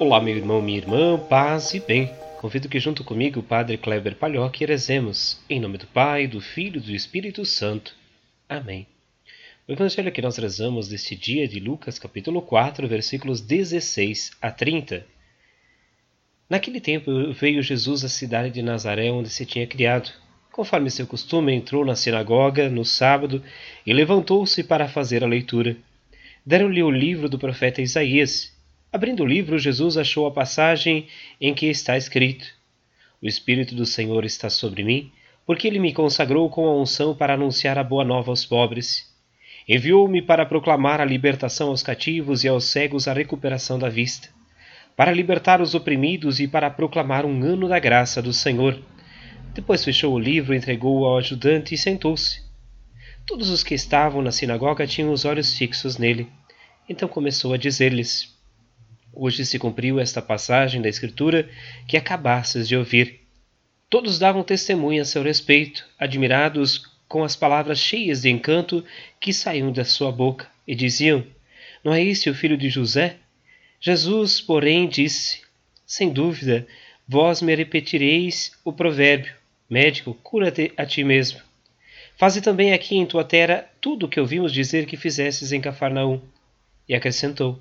Olá, meu irmão, minha irmã, paz e bem. Convido que junto comigo o Padre Kleber Palhoque rezemos, em nome do Pai, do Filho e do Espírito Santo. Amém. O evangelho que nós rezamos deste dia é de Lucas, capítulo 4, versículos 16 a 30. Naquele tempo veio Jesus à cidade de Nazaré, onde se tinha criado. Conforme seu costume, entrou na sinagoga no sábado e levantou-se para fazer a leitura. Deram-lhe o livro do profeta Isaías. Abrindo o livro, Jesus achou a passagem em que está escrito: O Espírito do Senhor está sobre mim, porque ele me consagrou com a unção para anunciar a boa nova aos pobres. Enviou-me para proclamar a libertação aos cativos e aos cegos a recuperação da vista, para libertar os oprimidos e para proclamar um ano da graça do Senhor. Depois fechou o livro, entregou-o ao ajudante e sentou-se. Todos os que estavam na sinagoga tinham os olhos fixos nele. Então começou a dizer-lhes: Hoje se cumpriu esta passagem da Escritura que acabastes de ouvir. Todos davam testemunho a seu respeito, admirados com as palavras cheias de encanto que saíam da sua boca, e diziam: Não é este o filho de José? Jesus, porém, disse: Sem dúvida, vós me repetireis o provérbio: Médico, cura-te a ti mesmo. Faze também aqui em tua terra tudo o que ouvimos dizer que fizestes em Cafarnaum. E acrescentou: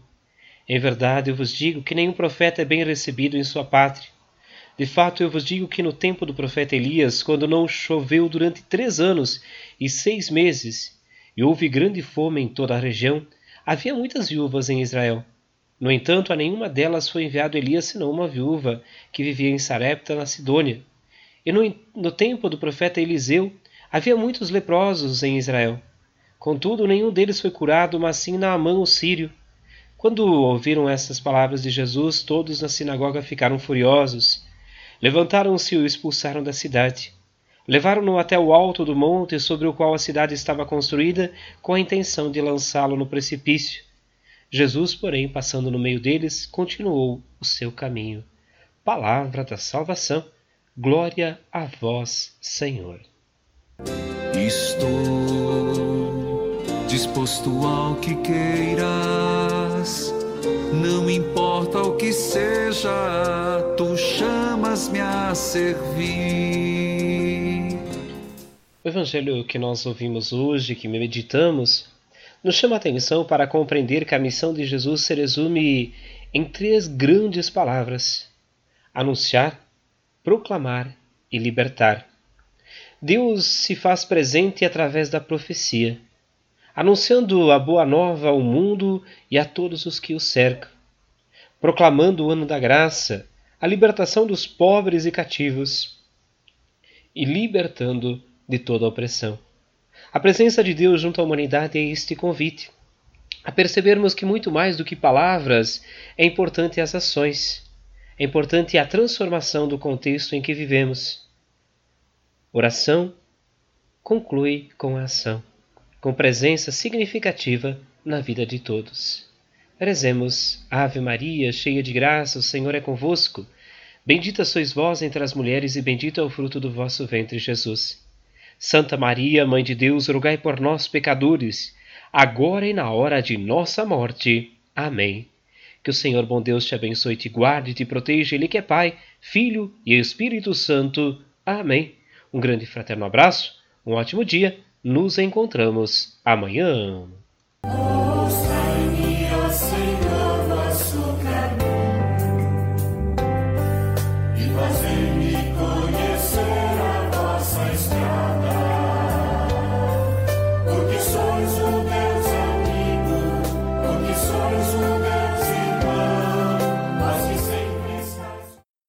em verdade, eu vos digo que nenhum profeta é bem recebido em sua pátria. De fato, eu vos digo que no tempo do profeta Elias, quando não choveu durante três anos e seis meses, e houve grande fome em toda a região, havia muitas viúvas em Israel. No entanto, a nenhuma delas foi enviado Elias senão uma viúva que vivia em Sarepta, na Sidônia. E no, no tempo do profeta Eliseu, havia muitos leprosos em Israel. Contudo, nenhum deles foi curado, mas sim Naamã o sírio, quando ouviram essas palavras de Jesus, todos na sinagoga ficaram furiosos. Levantaram-se e o expulsaram da cidade. Levaram-no até o alto do monte sobre o qual a cidade estava construída, com a intenção de lançá-lo no precipício. Jesus, porém, passando no meio deles, continuou o seu caminho. Palavra da salvação. Glória a vós, Senhor. Estou disposto ao que queiras, não importa o que seja, tu chamas-me a servir. O evangelho que nós ouvimos hoje, que meditamos, nos chama a atenção para compreender que a missão de Jesus se resume em três grandes palavras: anunciar, proclamar e libertar. Deus se faz presente através da profecia, anunciando a boa nova ao mundo e a todos os que o cercam, proclamando o ano da graça, a libertação dos pobres e cativos, e libertando de toda opressão. A presença de Deus junto à humanidade é este convite, a percebermos que muito mais do que palavras é importante as ações, é importante a transformação do contexto em que vivemos. Oração conclui com a ação, com presença significativa na vida de todos. Rezemos, Ave Maria, cheia de graça, o Senhor é convosco. Bendita sois vós entre as mulheres, e bendito é o fruto do vosso ventre, Jesus. Santa Maria, Mãe de Deus, rogai por nós, pecadores, agora e na hora de nossa morte. Amém. Que o Senhor bom Deus te abençoe, te guarde te proteja, Ele que é Pai, Filho e Espírito Santo. Amém. Um grande fraterno abraço, um ótimo dia, nos encontramos amanhã.